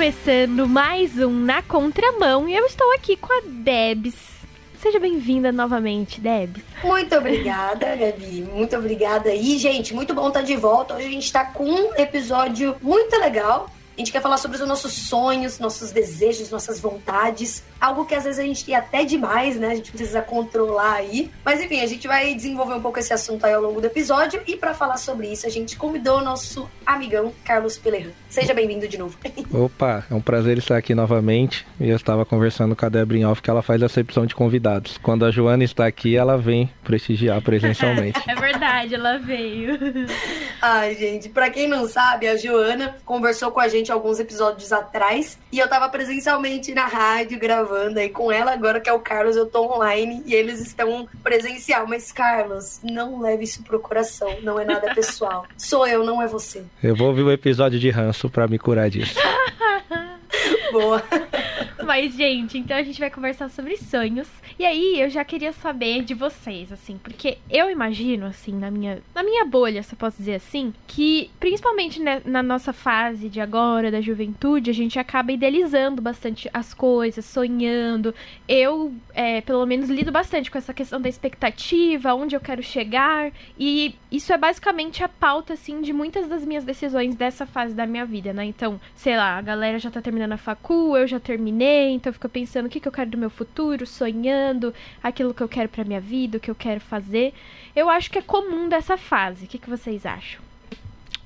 começando mais um Na Contramão e eu estou aqui com a Debs. Seja bem-vinda novamente, Debs. Muito obrigada, Gabi. Muito obrigada. E, gente, muito bom estar de volta. Hoje a gente está com um episódio muito legal. A gente quer falar sobre os nossos sonhos, nossos desejos, nossas vontades. Algo que às vezes a gente tem até demais, né? A gente precisa controlar aí. Mas enfim, a gente vai desenvolver um pouco esse assunto aí ao longo do episódio. E para falar sobre isso, a gente convidou o nosso amigão Carlos Pelerran. Seja bem-vindo de novo. Opa, é um prazer estar aqui novamente. Eu estava conversando com a Debra em off que ela faz a recepção de convidados. Quando a Joana está aqui, ela vem prestigiar presencialmente. é verdade, ela veio. Ai, gente, para quem não sabe, a Joana conversou com a gente alguns episódios atrás e eu tava presencialmente na rádio gravando aí com ela, agora que é o Carlos, eu tô online e eles estão presencial. Mas, Carlos, não leve isso pro coração, não é nada pessoal. Sou eu, não é você. Eu vou ouvir o episódio de ranço para me curar disso. Boa. Mas, gente, então a gente vai conversar sobre sonhos. E aí, eu já queria saber de vocês, assim, porque eu imagino, assim, na minha, na minha bolha, se eu posso dizer assim, que principalmente né, na nossa fase de agora, da juventude, a gente acaba idealizando bastante as coisas, sonhando. Eu, é, pelo menos, lido bastante com essa questão da expectativa, onde eu quero chegar. E isso é basicamente a pauta, assim, de muitas das minhas decisões dessa fase da minha vida, né? Então, sei lá, a galera já tá terminando a facul, eu já terminei, então fico pensando o que, que eu quero do meu futuro, sonhando aquilo que eu quero para minha vida, o que eu quero fazer. Eu acho que é comum dessa fase. O que, que vocês acham?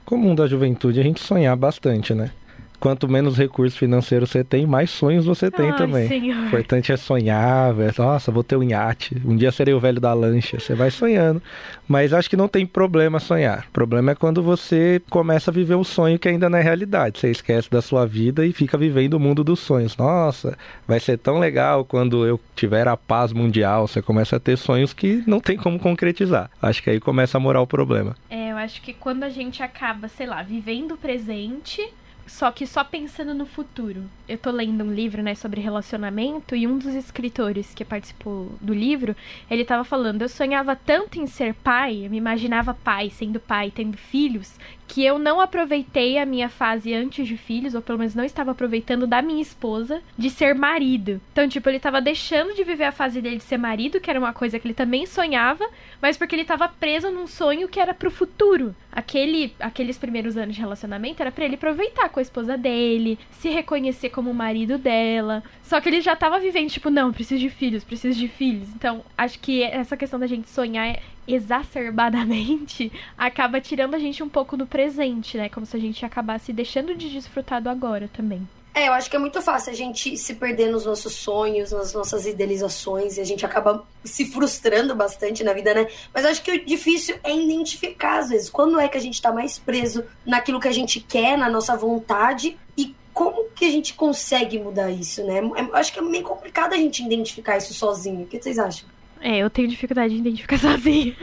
Comum da juventude a gente sonhar bastante, né? Quanto menos recursos financeiros você tem, mais sonhos você tem Ai, também. Senhor. O importante é sonhar, velho. Nossa, vou ter um iate. Um dia serei o velho da lancha. Você vai sonhando. Mas acho que não tem problema sonhar. O problema é quando você começa a viver um sonho que ainda não é realidade. Você esquece da sua vida e fica vivendo o mundo dos sonhos. Nossa, vai ser tão legal quando eu tiver a paz mundial. Você começa a ter sonhos que não tem como concretizar. Acho que aí começa a morar o problema. É, eu acho que quando a gente acaba, sei lá, vivendo o presente só que só pensando no futuro. Eu tô lendo um livro, né, sobre relacionamento e um dos escritores que participou do livro, ele tava falando, eu sonhava tanto em ser pai, eu me imaginava pai, sendo pai, tendo filhos, que eu não aproveitei a minha fase antes de filhos, ou pelo menos não estava aproveitando da minha esposa, de ser marido. Então, tipo, ele tava deixando de viver a fase dele de ser marido, que era uma coisa que ele também sonhava, mas porque ele tava preso num sonho que era pro futuro. Aquele, aqueles primeiros anos de relacionamento era para ele aproveitar com a esposa dele, se reconhecer como o marido dela. Só que ele já tava vivendo, tipo, não, preciso de filhos, preciso de filhos. Então, acho que essa questão da gente sonhar exacerbadamente acaba tirando a gente um pouco do presente, né? Como se a gente acabasse deixando de desfrutar do agora também. É, eu acho que é muito fácil a gente se perder nos nossos sonhos, nas nossas idealizações, e a gente acaba se frustrando bastante na vida, né? Mas acho que o difícil é identificar, às vezes, quando é que a gente tá mais preso naquilo que a gente quer, na nossa vontade, e como que a gente consegue mudar isso, né? Eu acho que é meio complicado a gente identificar isso sozinho. O que vocês acham? É, eu tenho dificuldade de identificar sozinho,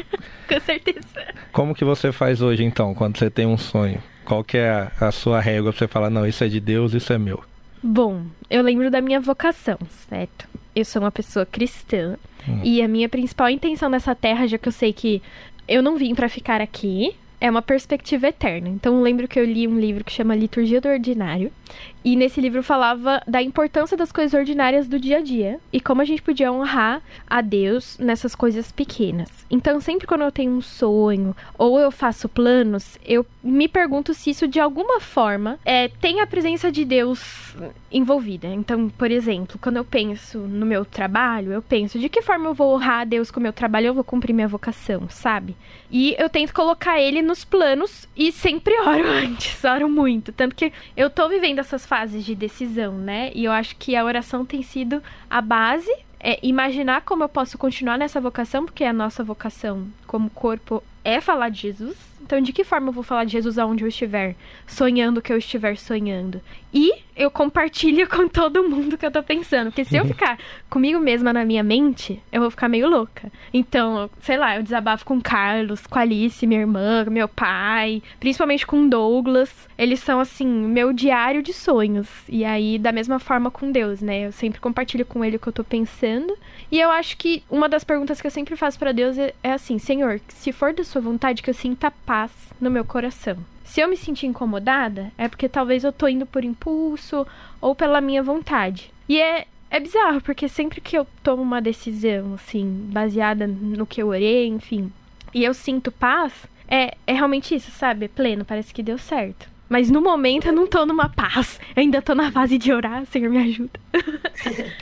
com certeza. Como que você faz hoje, então, quando você tem um sonho? Qual que é a, a sua régua pra você falar, não, isso é de Deus, isso é meu? Bom, eu lembro da minha vocação, certo? Eu sou uma pessoa cristã hum. e a minha principal intenção nessa terra, já que eu sei que eu não vim para ficar aqui, é uma perspectiva eterna. Então, eu lembro que eu li um livro que chama Liturgia do Ordinário, e nesse livro falava da importância das coisas ordinárias do dia a dia e como a gente podia honrar a Deus nessas coisas pequenas. Então, sempre quando eu tenho um sonho ou eu faço planos, eu me pergunto se isso de alguma forma é, tem a presença de Deus envolvida. Então, por exemplo, quando eu penso no meu trabalho, eu penso de que forma eu vou honrar a Deus com o meu trabalho, eu vou cumprir minha vocação, sabe? E eu tento colocar ele nos planos e sempre oro antes, oro muito. Tanto que eu tô vivendo essas fases de decisão, né? E eu acho que a oração tem sido a base. É imaginar como eu posso continuar nessa vocação, porque a nossa vocação como corpo é falar de Jesus. Então, de que forma eu vou falar de Jesus aonde eu estiver? Sonhando o que eu estiver sonhando. E eu compartilho com todo mundo que eu tô pensando. Porque se eu ficar comigo mesma na minha mente, eu vou ficar meio louca. Então, sei lá, eu desabafo com Carlos, com Alice, minha irmã, meu pai, principalmente com Douglas. Eles são, assim, meu diário de sonhos. E aí, da mesma forma com Deus, né? Eu sempre compartilho com ele o que eu tô pensando. E eu acho que uma das perguntas que eu sempre faço para Deus é, é assim: Senhor, se for da sua vontade, que eu sinta paz no meu coração Se eu me sentir incomodada, é porque talvez eu tô indo por impulso ou pela minha vontade. E é, é bizarro, porque sempre que eu tomo uma decisão, assim, baseada no que eu orei, enfim, e eu sinto paz, é, é realmente isso, sabe? É pleno, parece que deu certo. Mas no momento eu não tô numa paz. Eu ainda tô na fase de orar, Senhor, me ajuda.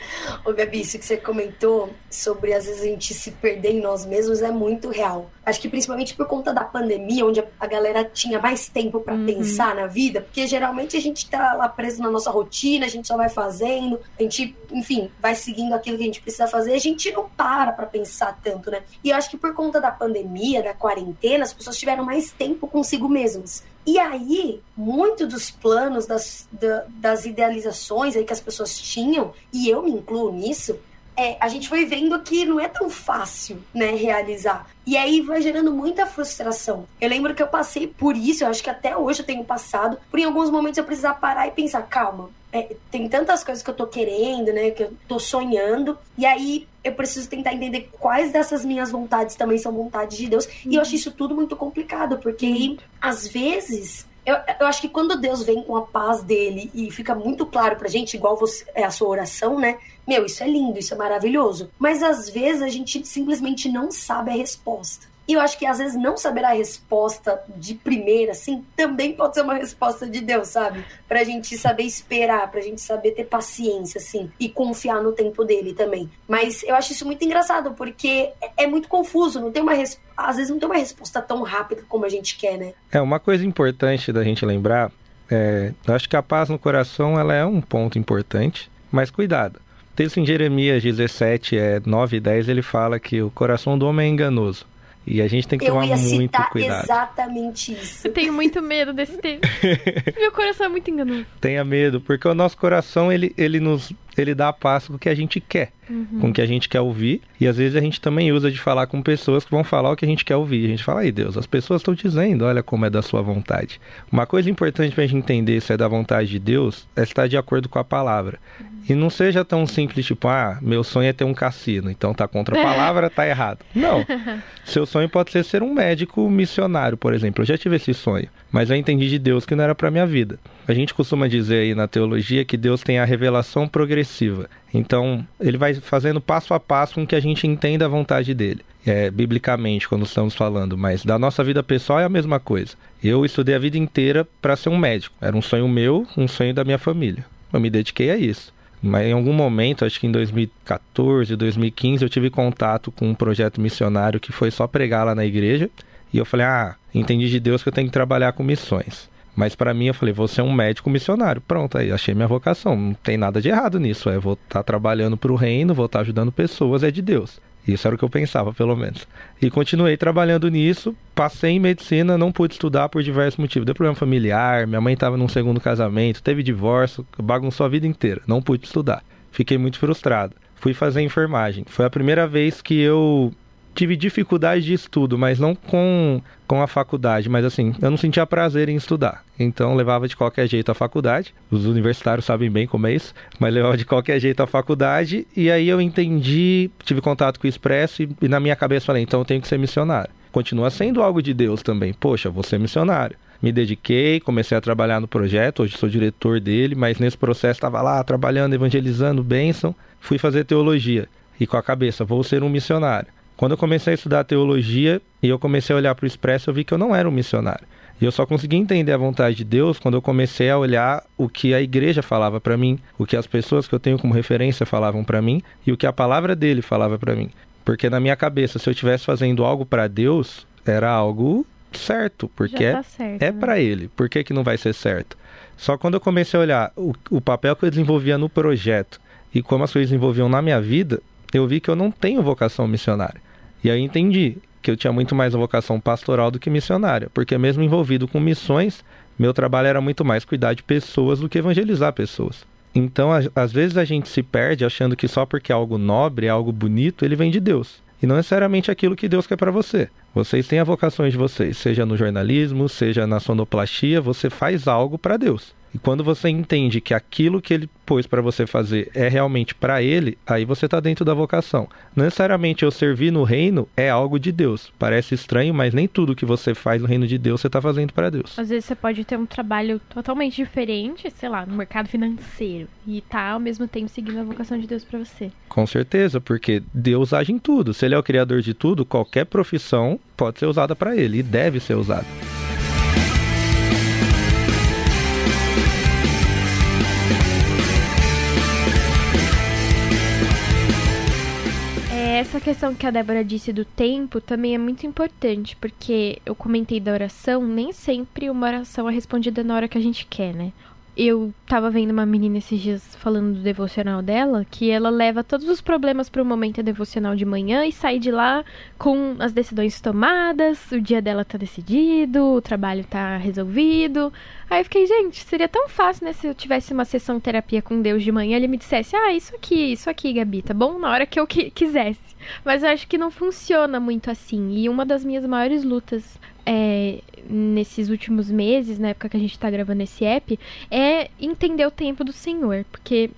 Ô, Gabi, isso que você comentou sobre às vezes a gente se perder em nós mesmos é muito real. Acho que principalmente por conta da pandemia, onde a galera tinha mais tempo para uhum. pensar na vida, porque geralmente a gente tá lá preso na nossa rotina, a gente só vai fazendo, a gente, enfim, vai seguindo aquilo que a gente precisa fazer, a gente não para para pensar tanto, né? E eu acho que por conta da pandemia, da quarentena, as pessoas tiveram mais tempo consigo mesmas. E aí, muito dos planos, das, das idealizações aí que as pessoas tinham, e eu me incluo nisso, é, a gente foi vendo que não é tão fácil, né, realizar. E aí vai gerando muita frustração. Eu lembro que eu passei por isso, eu acho que até hoje eu tenho passado, por em alguns momentos eu precisar parar e pensar, calma, é, tem tantas coisas que eu tô querendo, né, que eu tô sonhando, e aí eu preciso tentar entender quais dessas minhas vontades também são vontades de Deus. Uhum. E eu acho isso tudo muito complicado, porque uhum. às vezes eu, eu, acho que quando Deus vem com a paz dele e fica muito claro pra gente, igual você, é a sua oração, né? Meu, isso é lindo, isso é maravilhoso. Mas às vezes a gente simplesmente não sabe a resposta. E eu acho que às vezes não saber a resposta de primeira, assim, também pode ser uma resposta de Deus, sabe? Pra gente saber esperar, pra gente saber ter paciência, assim, e confiar no tempo dele também. Mas eu acho isso muito engraçado, porque é, é muito confuso, não tem uma às vezes não tem uma resposta tão rápida como a gente quer, né? É, uma coisa importante da gente lembrar, é, eu acho que a paz no coração, ela é um ponto importante, mas cuidado. O texto em Jeremias 17, é, 9 e 10, ele fala que o coração do homem é enganoso. E a gente tem que tomar muito cuidado. exatamente isso. Eu tenho muito medo desse texto. Meu coração é muito enganoso. Tenha medo, porque o nosso coração, ele, ele nos ele dá a passo com o que a gente quer, uhum. com o que a gente quer ouvir. E às vezes a gente também usa de falar com pessoas que vão falar o que a gente quer ouvir. A gente fala, ai Deus, as pessoas estão dizendo, olha como é da sua vontade. Uma coisa importante para a gente entender se é da vontade de Deus é estar de acordo com a palavra. E não seja tão simples, tipo, ah, meu sonho é ter um cassino, então tá contra a palavra, tá errado. Não. Seu sonho pode ser ser um médico missionário, por exemplo. Eu já tive esse sonho, mas eu entendi de Deus que não era para minha vida. A gente costuma dizer aí na teologia que Deus tem a revelação progressiva. Então, ele vai fazendo passo a passo com que a gente entenda a vontade dele. É, biblicamente, quando estamos falando, mas da nossa vida pessoal é a mesma coisa. Eu estudei a vida inteira para ser um médico. Era um sonho meu, um sonho da minha família. Eu me dediquei a isso. Mas em algum momento, acho que em 2014, 2015, eu tive contato com um projeto missionário que foi só pregar lá na igreja. E eu falei: ah, entendi de Deus que eu tenho que trabalhar com missões. Mas para mim, eu falei, vou ser um médico missionário. Pronto, aí achei minha vocação. Não tem nada de errado nisso. É, vou estar tá trabalhando para o reino, vou estar tá ajudando pessoas, é de Deus. Isso era o que eu pensava, pelo menos. E continuei trabalhando nisso. Passei em medicina, não pude estudar por diversos motivos. Deu problema familiar, minha mãe estava num segundo casamento, teve divórcio, bagunçou a vida inteira. Não pude estudar. Fiquei muito frustrado. Fui fazer enfermagem. Foi a primeira vez que eu tive dificuldade de estudo, mas não com, com a faculdade, mas assim, eu não sentia prazer em estudar. Então levava de qualquer jeito a faculdade. Os universitários sabem bem como é isso, mas levava de qualquer jeito a faculdade e aí eu entendi, tive contato com o Expresso e, e na minha cabeça falei, então eu tenho que ser missionário. Continua sendo algo de Deus também. Poxa, vou ser missionário me dediquei, comecei a trabalhar no projeto, hoje sou diretor dele, mas nesse processo estava lá trabalhando, evangelizando, bênção, fui fazer teologia e com a cabeça, vou ser um missionário. Quando eu comecei a estudar teologia e eu comecei a olhar para o Expresso, eu vi que eu não era um missionário. E eu só consegui entender a vontade de Deus quando eu comecei a olhar o que a igreja falava para mim, o que as pessoas que eu tenho como referência falavam para mim e o que a palavra dele falava para mim. Porque na minha cabeça, se eu estivesse fazendo algo para Deus, era algo certo, porque tá certo, é, é para ele. Por que, que não vai ser certo? Só quando eu comecei a olhar o, o papel que eu desenvolvia no projeto e como as coisas desenvolviam na minha vida, eu vi que eu não tenho vocação missionária. E aí entendi que eu tinha muito mais vocação pastoral do que missionária, porque mesmo envolvido com missões, meu trabalho era muito mais cuidar de pessoas do que evangelizar pessoas. Então, às vezes a gente se perde achando que só porque é algo nobre, é algo bonito, ele vem de Deus. E não necessariamente aquilo que Deus quer para você. Vocês têm a vocação de vocês, seja no jornalismo, seja na sonoplastia, você faz algo para Deus. E quando você entende que aquilo que ele pôs para você fazer é realmente para ele, aí você está dentro da vocação. Não necessariamente eu servir no reino é algo de Deus. Parece estranho, mas nem tudo que você faz no reino de Deus você está fazendo para Deus. Às vezes você pode ter um trabalho totalmente diferente, sei lá, no mercado financeiro e tá ao mesmo tempo seguindo a vocação de Deus para você. Com certeza, porque Deus age em tudo. Se ele é o criador de tudo, qualquer profissão pode ser usada para ele e deve ser usada. Essa questão que a Débora disse do tempo também é muito importante, porque eu comentei da oração, nem sempre uma oração é respondida na hora que a gente quer, né? Eu tava vendo uma menina esses dias falando do devocional dela, que ela leva todos os problemas para o momento devocional de manhã e sai de lá com as decisões tomadas, o dia dela tá decidido, o trabalho tá resolvido. Aí eu fiquei, gente, seria tão fácil, né, se eu tivesse uma sessão terapia com Deus de manhã, ele me dissesse: "Ah, isso aqui, isso aqui, Gabi, tá bom?" Na hora que eu quisesse. Mas eu acho que não funciona muito assim. E uma das minhas maiores lutas é, nesses últimos meses, na época que a gente tá gravando esse app, é entender o tempo do Senhor. Porque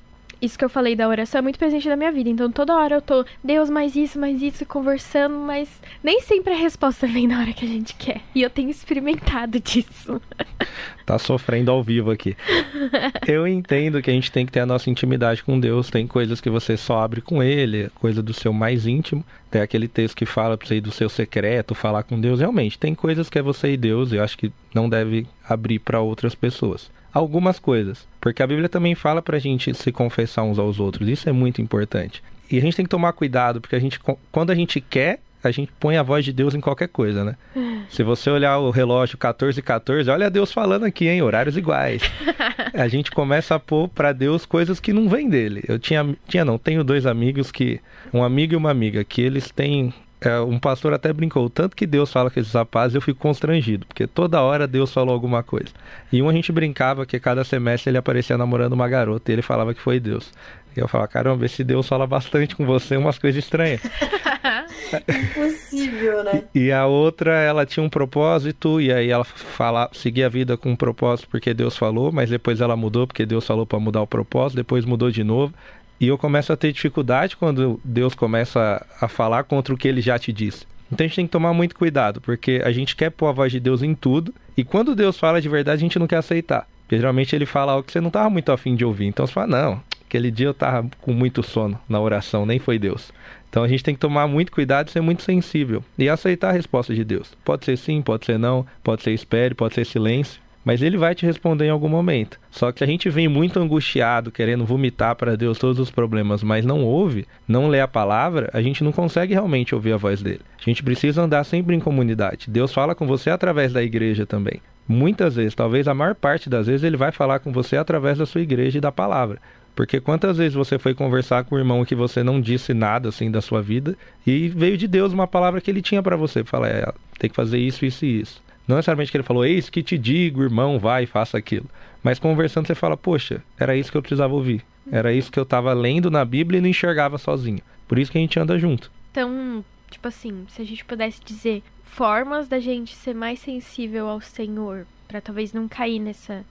isso que eu falei da oração é muito presente na minha vida. Então toda hora eu tô, Deus, mais isso, mais isso, conversando, mas nem sempre a resposta vem na hora que a gente quer. E eu tenho experimentado disso. Tá sofrendo ao vivo aqui. Eu entendo que a gente tem que ter a nossa intimidade com Deus. Tem coisas que você só abre com Ele, coisa do seu mais íntimo. Tem aquele texto que fala pra você ir do seu secreto, falar com Deus. Realmente, tem coisas que é você e Deus. E eu acho que não deve abrir para outras pessoas algumas coisas. Porque a Bíblia também fala para a gente se confessar uns aos outros. Isso é muito importante. E a gente tem que tomar cuidado, porque a gente, quando a gente quer, a gente põe a voz de Deus em qualquer coisa, né? Se você olhar o relógio 14 e 14, olha Deus falando aqui, hein? Horários iguais. a gente começa a pôr para Deus coisas que não vêm dele. Eu tinha, tinha não, tenho dois amigos que, um amigo e uma amiga, que eles têm é, um pastor até brincou, tanto que Deus fala com esses rapazes, eu fico constrangido, porque toda hora Deus falou alguma coisa. E um a gente brincava que cada semestre ele aparecia namorando uma garota e ele falava que foi Deus. E eu falava, caramba, esse Deus fala bastante com você, umas coisas estranhas. Impossível, né? E, e a outra, ela tinha um propósito, e aí ela fala, seguia a vida com um propósito porque Deus falou, mas depois ela mudou porque Deus falou para mudar o propósito, depois mudou de novo. E eu começo a ter dificuldade quando Deus começa a falar contra o que ele já te disse. Então a gente tem que tomar muito cuidado, porque a gente quer pôr a voz de Deus em tudo, e quando Deus fala de verdade, a gente não quer aceitar. Porque geralmente ele fala algo que você não estava muito afim de ouvir. Então você fala, não, aquele dia eu estava com muito sono na oração, nem foi Deus. Então a gente tem que tomar muito cuidado e ser muito sensível. E aceitar a resposta de Deus. Pode ser sim, pode ser não, pode ser espere, pode ser silêncio mas ele vai te responder em algum momento. Só que a gente vem muito angustiado, querendo vomitar para Deus todos os problemas, mas não ouve, não lê a palavra, a gente não consegue realmente ouvir a voz dele. A gente precisa andar sempre em comunidade. Deus fala com você através da igreja também. Muitas vezes, talvez a maior parte das vezes, ele vai falar com você através da sua igreja e da palavra. Porque quantas vezes você foi conversar com o irmão que você não disse nada assim da sua vida e veio de Deus uma palavra que ele tinha para você, fala, é, tem que fazer isso, isso e isso. Não necessariamente que ele falou, eis que te digo, irmão, vai, faça aquilo. Mas conversando você fala, poxa, era isso que eu precisava ouvir. Era isso que eu estava lendo na Bíblia e não enxergava sozinho. Por isso que a gente anda junto. Então, tipo assim, se a gente pudesse dizer formas da gente ser mais sensível ao Senhor, para talvez não cair nessa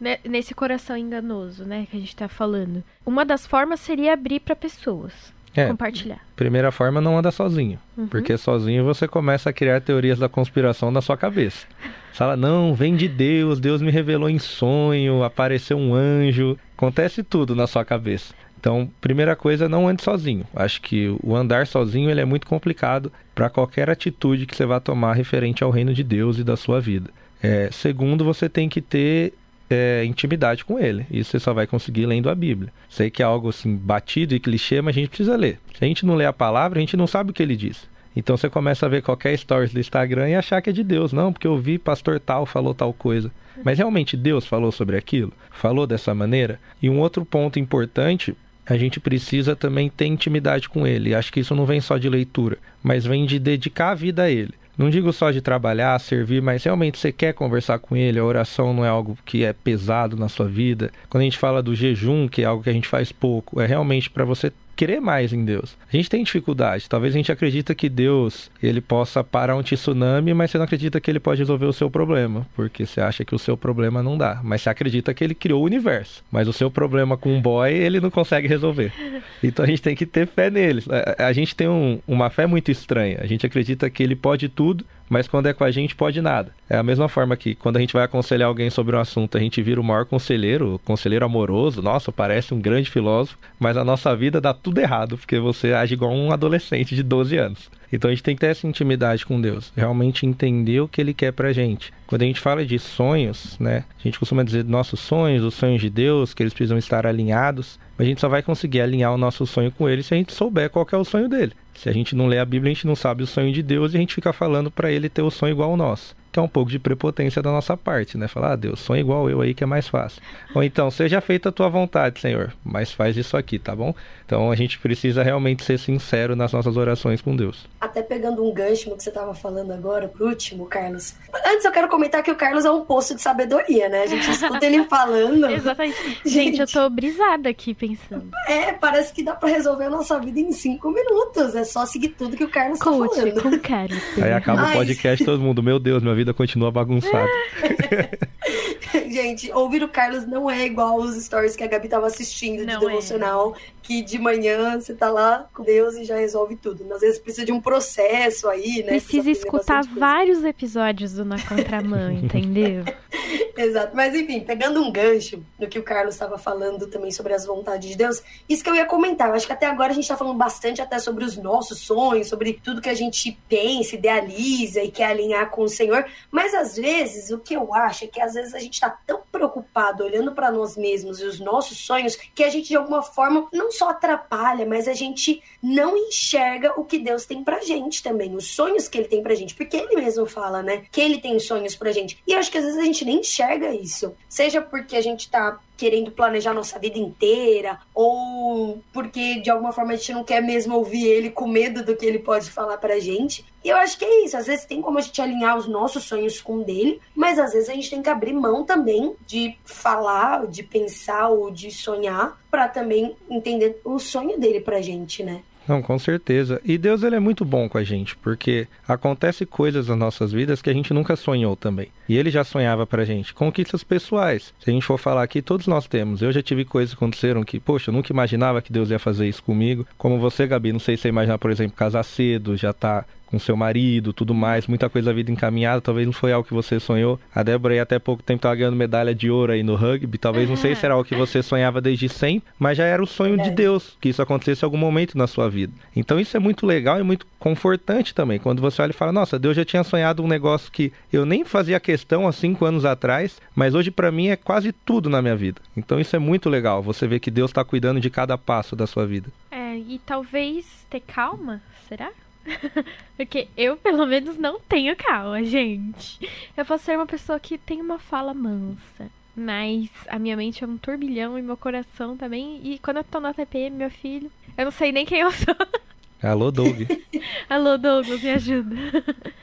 né, nesse coração enganoso, né, que a gente tá falando. Uma das formas seria abrir para pessoas. É, compartilhar. Primeira forma, não anda sozinho. Uhum. Porque sozinho você começa a criar teorias da conspiração na sua cabeça. Você fala, não, vem de Deus, Deus me revelou em sonho, apareceu um anjo. Acontece tudo na sua cabeça. Então, primeira coisa, não ande sozinho. Acho que o andar sozinho ele é muito complicado para qualquer atitude que você vá tomar referente ao reino de Deus e da sua vida. É, segundo, você tem que ter é, intimidade com ele. Isso você só vai conseguir lendo a Bíblia. Sei que é algo assim batido e clichê, mas a gente precisa ler. Se a gente não lê a palavra, a gente não sabe o que ele diz. Então você começa a ver qualquer stories do Instagram e achar que é de Deus. Não, porque eu vi pastor tal falou tal coisa. Mas realmente Deus falou sobre aquilo? Falou dessa maneira? E um outro ponto importante a gente precisa também ter intimidade com ele. Acho que isso não vem só de leitura, mas vem de dedicar a vida a ele. Não digo só de trabalhar, servir, mas realmente você quer conversar com ele. A oração não é algo que é pesado na sua vida. Quando a gente fala do jejum, que é algo que a gente faz pouco, é realmente para você crer mais em Deus. A gente tem dificuldade. Talvez a gente acredita que Deus ele possa parar um tsunami, mas você não acredita que ele pode resolver o seu problema, porque você acha que o seu problema não dá. Mas você acredita que ele criou o universo. Mas o seu problema com um boy ele não consegue resolver. Então a gente tem que ter fé neles. A, gente tem um, uma fé muito estranha. A gente acredita que ele pode tudo, mas quando é com a gente pode nada. É a mesma forma que quando a gente vai aconselhar alguém sobre um assunto, a gente vira o maior conselheiro, o conselheiro amoroso, nossa, parece um grande filósofo, mas a nossa vida dá tudo errado, porque você age igual um adolescente de 12 anos. Então a gente tem que ter essa intimidade com Deus, realmente entender o que ele quer pra gente. Quando a gente fala de sonhos, né, a gente costuma dizer nossos sonhos, os sonhos de Deus, que eles precisam estar alinhados, mas a gente só vai conseguir alinhar o nosso sonho com ele se a gente souber qual é o sonho dele. Se a gente não lê a Bíblia, a gente não sabe o sonho de Deus e a gente fica falando para ele ter o sonho igual ao nosso que é um pouco de prepotência da nossa parte, né? Falar, ah, Deus, sonha igual eu aí que é mais fácil. Ou então, seja feita a tua vontade, Senhor, mas faz isso aqui, tá bom? Então a gente precisa realmente ser sincero nas nossas orações com Deus. Até pegando um gancho no que você estava falando agora, pro último, Carlos. Antes eu quero comentar que o Carlos é um poço de sabedoria, né? A gente escuta ele falando. Exatamente. Gente, gente, eu tô brisada aqui pensando. É, parece que dá pra resolver a nossa vida em cinco minutos. É só seguir tudo que o Carlos Coach, tá falando. com Carlos. Aí acaba o podcast, todo mundo, meu Deus, minha vida continua bagunçada. Gente, ouvir o Carlos não é igual os stories que a Gabi tava assistindo de não devocional, é. Que de manhã você tá lá com Deus e já resolve tudo. Às vezes precisa de um processo aí, né? Precisa, precisa escutar vários episódios do Na Contramão, entendeu? Exato. Mas enfim, pegando um gancho no que o Carlos estava falando também sobre as vontades de Deus, isso que eu ia comentar. Eu acho que até agora a gente tá falando bastante até sobre os nossos sonhos, sobre tudo que a gente pensa, idealiza e quer alinhar com o Senhor. Mas às vezes, o que eu acho é que às vezes a gente tá tão preocupado olhando para nós mesmos e os nossos sonhos que a gente de alguma forma não só atrapalha, mas a gente não enxerga o que Deus tem pra gente também, os sonhos que ele tem pra gente, porque ele mesmo fala, né, que ele tem sonhos pra gente. E acho que às vezes a gente nem enxerga isso. Seja porque a gente tá querendo planejar nossa vida inteira, ou porque de alguma forma a gente não quer mesmo ouvir ele com medo do que ele pode falar pra gente. E eu acho que é isso. Às vezes tem como a gente alinhar os nossos sonhos com o dele, mas às vezes a gente tem que abrir mão também de falar, de pensar ou de sonhar, para também entender o sonho dele pra gente, né? Não, com certeza. E Deus ele é muito bom com a gente, porque acontece coisas nas nossas vidas que a gente nunca sonhou também. E ele já sonhava pra gente. Conquistas pessoais. Se a gente for falar aqui, todos nós temos. Eu já tive coisas que aconteceram que, poxa, eu nunca imaginava que Deus ia fazer isso comigo. Como você, Gabi, não sei se você imaginar, por exemplo, casar cedo, já tá com seu marido, tudo mais, muita coisa da vida encaminhada, talvez não foi algo que você sonhou. A Débora aí até pouco tempo estava ganhando medalha de ouro aí no rugby, talvez não sei se era algo que você sonhava desde sempre, mas já era o sonho de Deus que isso acontecesse em algum momento na sua vida. Então isso é muito legal e muito confortante também, quando você olha e fala, nossa, Deus já tinha sonhado um negócio que eu nem fazia questão há cinco anos atrás, mas hoje para mim é quase tudo na minha vida. Então isso é muito legal, você vê que Deus está cuidando de cada passo da sua vida. É, e talvez ter calma, será? Porque eu, pelo menos, não tenho calma, gente. Eu posso ser uma pessoa que tem uma fala mansa. Mas a minha mente é um turbilhão e meu coração também. E quando eu tô na TPM, meu filho, eu não sei nem quem eu sou. Alô, Doug. Alô, Douglas, me ajuda.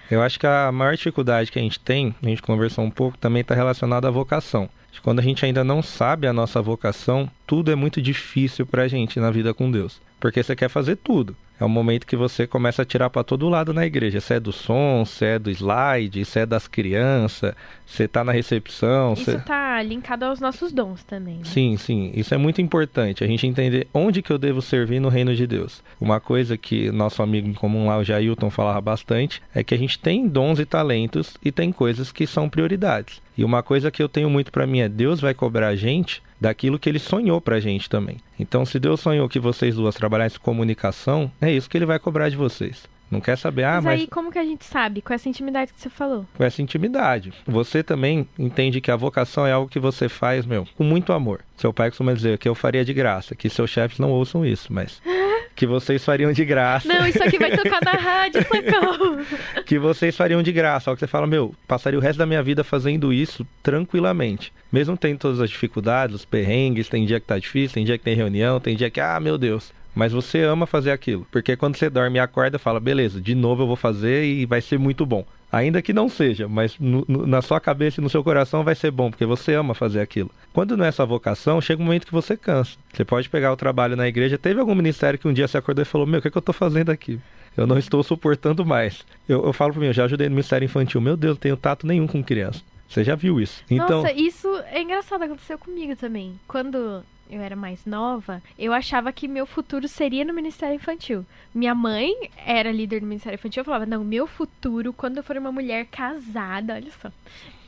Eu acho que a maior dificuldade que a gente tem, a gente conversou um pouco, também está relacionada à vocação. Quando a gente ainda não sabe a nossa vocação, tudo é muito difícil para a gente na vida com Deus. Porque você quer fazer tudo é o momento que você começa a tirar para todo lado na igreja. Se é do som, se é do slide, se é das crianças, você tá na recepção. Isso tá linkado aos nossos dons também. Né? Sim, sim. Isso é muito importante. A gente entender onde que eu devo servir no reino de Deus. Uma coisa que nosso amigo em comum lá, o Jailton, falava bastante, é que a gente tem dons e talentos e tem coisas que são prioridades. E uma coisa que eu tenho muito para mim é Deus vai cobrar a gente daquilo que ele sonhou pra gente também. Então, se Deus sonhou que vocês duas trabalhassem comunicação, é isso que ele vai cobrar de vocês. Não quer saber, ah, mas. Mas aí como que a gente sabe? Com essa intimidade que você falou? Com essa intimidade. Você também entende que a vocação é algo que você faz, meu, com muito amor. Seu pai costuma dizer que eu faria de graça, que seus chefes não ouçam isso, mas. que vocês fariam de graça. Não, isso aqui vai tocar na rádio, socorro. que vocês fariam de graça. Só que você fala, meu, passaria o resto da minha vida fazendo isso tranquilamente. Mesmo tendo todas as dificuldades, os perrengues, tem dia que tá difícil, tem dia que tem reunião, tem dia que, ah, meu Deus. Mas você ama fazer aquilo. Porque quando você dorme e acorda, fala, beleza, de novo eu vou fazer e vai ser muito bom. Ainda que não seja, mas no, no, na sua cabeça e no seu coração vai ser bom, porque você ama fazer aquilo. Quando não é sua vocação, chega um momento que você cansa. Você pode pegar o trabalho na igreja. Teve algum ministério que um dia você acordou e falou: Meu, o que, é que eu estou fazendo aqui? Eu não estou suportando mais. Eu, eu falo para mim, eu já ajudei no ministério infantil. Meu Deus, não tenho tato nenhum com criança. Você já viu isso. Então... Nossa, isso é engraçado, aconteceu comigo também. Quando eu era mais nova, eu achava que meu futuro seria no Ministério Infantil. Minha mãe era líder do Ministério Infantil, eu falava, não, meu futuro, quando eu for uma mulher casada, olha só,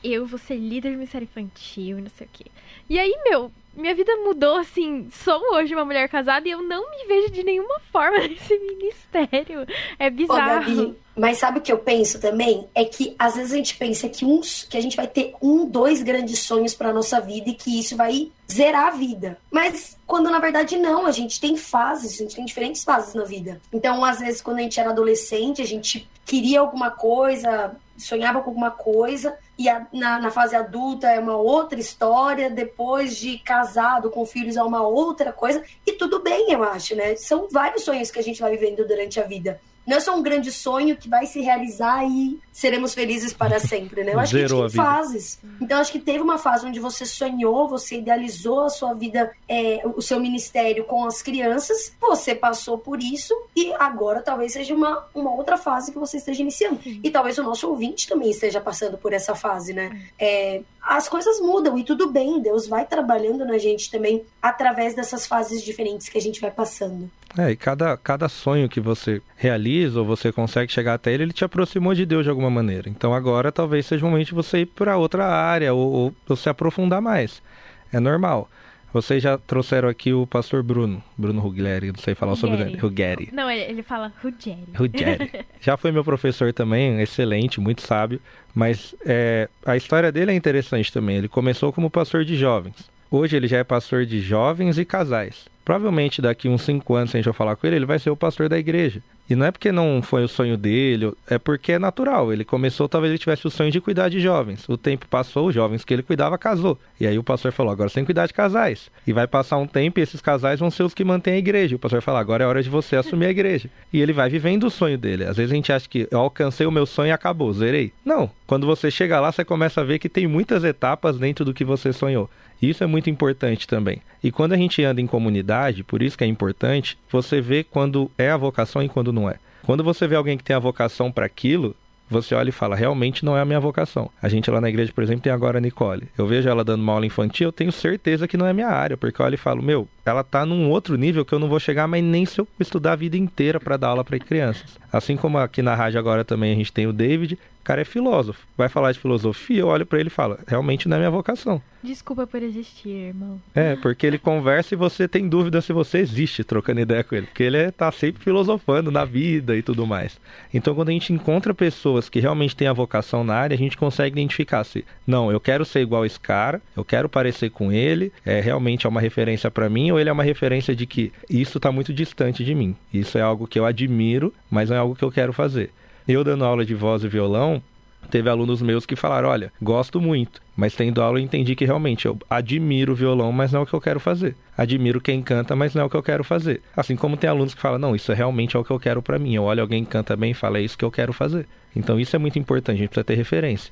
eu vou ser líder do Ministério Infantil, não sei o quê. E aí, meu, minha vida mudou, assim, sou hoje uma mulher casada e eu não me vejo de nenhuma forma nesse ministério. É bizarro. Ô, Gabi, mas sabe o que eu penso também? É que às vezes a gente pensa que, uns, que a gente vai ter um, dois grandes sonhos para nossa vida e que isso vai zerar a vida. Mas quando na verdade não, a gente tem fases, a gente tem diferentes fases na vida. Então, às vezes, quando a gente era adolescente, a gente queria alguma coisa, sonhava com alguma coisa, e a, na, na, fase adulta é uma outra história, depois de casado com filhos é uma outra coisa, e tudo bem, eu acho, né? São vários sonhos que a gente vai vivendo durante a vida. Não é só um grande sonho que vai se realizar e seremos felizes para sempre, né? Eu acho Zerou que tem fases. Então, acho que teve uma fase onde você sonhou, você idealizou a sua vida, é, o seu ministério com as crianças, você passou por isso e agora talvez seja uma, uma outra fase que você esteja iniciando. E talvez o nosso ouvinte também esteja passando por essa fase, né? É, as coisas mudam e tudo bem, Deus vai trabalhando na gente também através dessas fases diferentes que a gente vai passando. É, e cada, cada sonho que você realiza ou você consegue chegar até ele, ele te aproximou de Deus de alguma maneira. Então agora talvez seja o momento de você ir para outra área ou, ou, ou se aprofundar mais. É normal. Vocês já trouxeram aqui o pastor Bruno, Bruno Ruggeri, não sei falar sobre ele. Ruggeri. Não, ele, ele fala Ruggeri. Ruggeri. já foi meu professor também, excelente, muito sábio, mas é, a história dele é interessante também. Ele começou como pastor de jovens. Hoje ele já é pastor de jovens e casais. Provavelmente daqui uns 5 anos, se a gente for falar com ele, ele vai ser o pastor da igreja. E não é porque não foi o sonho dele, é porque é natural. Ele começou, talvez ele tivesse o sonho de cuidar de jovens. O tempo passou, os jovens que ele cuidava casou. E aí o pastor falou: agora você tem que cuidar de casais. E vai passar um tempo e esses casais vão ser os que mantêm a igreja. O pastor fala: agora é hora de você assumir a igreja. E ele vai vivendo o sonho dele. Às vezes a gente acha que eu alcancei o meu sonho e acabou, zerei. Não. Quando você chega lá, você começa a ver que tem muitas etapas dentro do que você sonhou. Isso é muito importante também. E quando a gente anda em comunidade, por isso que é importante, você vê quando é a vocação e quando não é. Quando você vê alguém que tem a vocação para aquilo, você olha e fala, realmente não é a minha vocação. A gente lá na igreja, por exemplo, tem agora a Nicole. Eu vejo ela dando uma aula infantil, eu tenho certeza que não é minha área, porque eu olho e falo, meu, ela tá num outro nível que eu não vou chegar, mas nem se eu estudar a vida inteira para dar aula para crianças. Assim como aqui na rádio agora também a gente tem o David, o cara é filósofo. Vai falar de filosofia, eu olho para ele e falo, realmente não é minha vocação. Desculpa por existir, irmão. É, porque ele conversa e você tem dúvida se você existe trocando ideia com ele. Porque ele é, tá sempre filosofando na vida e tudo mais. Então, quando a gente encontra pessoas que realmente têm a vocação na área, a gente consegue identificar se, não, eu quero ser igual a esse cara, eu quero parecer com ele, é realmente é uma referência para mim, ou ele é uma referência de que isso tá muito distante de mim. Isso é algo que eu admiro, mas não é algo que eu quero fazer. Eu dando aula de voz e violão, teve alunos meus que falaram: olha, gosto muito, mas tendo aula eu entendi que realmente eu admiro o violão, mas não é o que eu quero fazer. Admiro quem canta, mas não é o que eu quero fazer. Assim como tem alunos que falam: não, isso é realmente é o que eu quero para mim. Eu olho alguém que canta bem e falo: é isso que eu quero fazer. Então isso é muito importante, a gente precisa ter referência.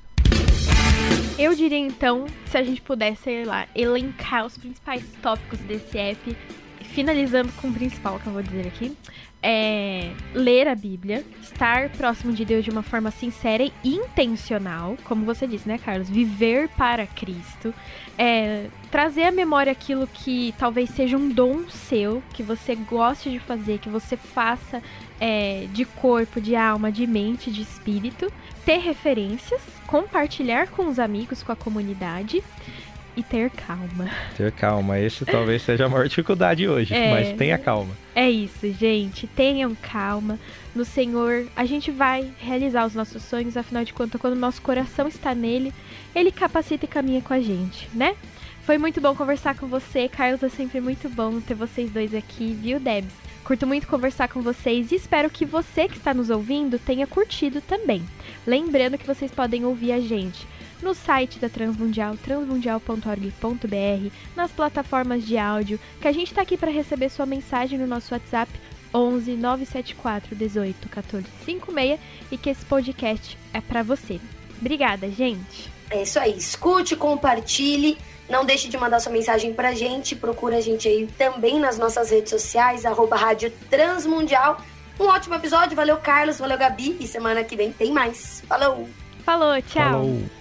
Eu diria então, se a gente pudesse, sei lá, elencar os principais tópicos desse app, finalizando com o principal que eu vou dizer aqui, é ler a Bíblia, estar próximo de Deus de uma forma sincera e intencional, como você disse, né, Carlos? Viver para Cristo, é, trazer à memória aquilo que talvez seja um dom seu, que você goste de fazer, que você faça é, de corpo, de alma, de mente, de espírito, ter referências, compartilhar com os amigos, com a comunidade e ter calma. Ter calma, esse talvez seja a maior dificuldade hoje, é, mas tenha calma. É isso, gente, tenham calma. No Senhor, a gente vai realizar os nossos sonhos, afinal de contas, quando o nosso coração está nele, ele capacita e caminha com a gente, né? Foi muito bom conversar com você, Carlos, é sempre muito bom ter vocês dois aqui, viu, Debs? Curto muito conversar com vocês e espero que você que está nos ouvindo tenha curtido também. Lembrando que vocês podem ouvir a gente no site da Transmundial, transmundial.org.br, nas plataformas de áudio, que a gente está aqui para receber sua mensagem no nosso WhatsApp 11 974 18 14 56 e que esse podcast é para você. Obrigada, gente. É isso aí. Escute, compartilhe. Não deixe de mandar sua mensagem pra gente. Procura a gente aí também nas nossas redes sociais, arroba Rádio Transmundial. Um ótimo episódio. Valeu, Carlos. Valeu, Gabi. E semana que vem tem mais. Falou! Falou, tchau! Falou.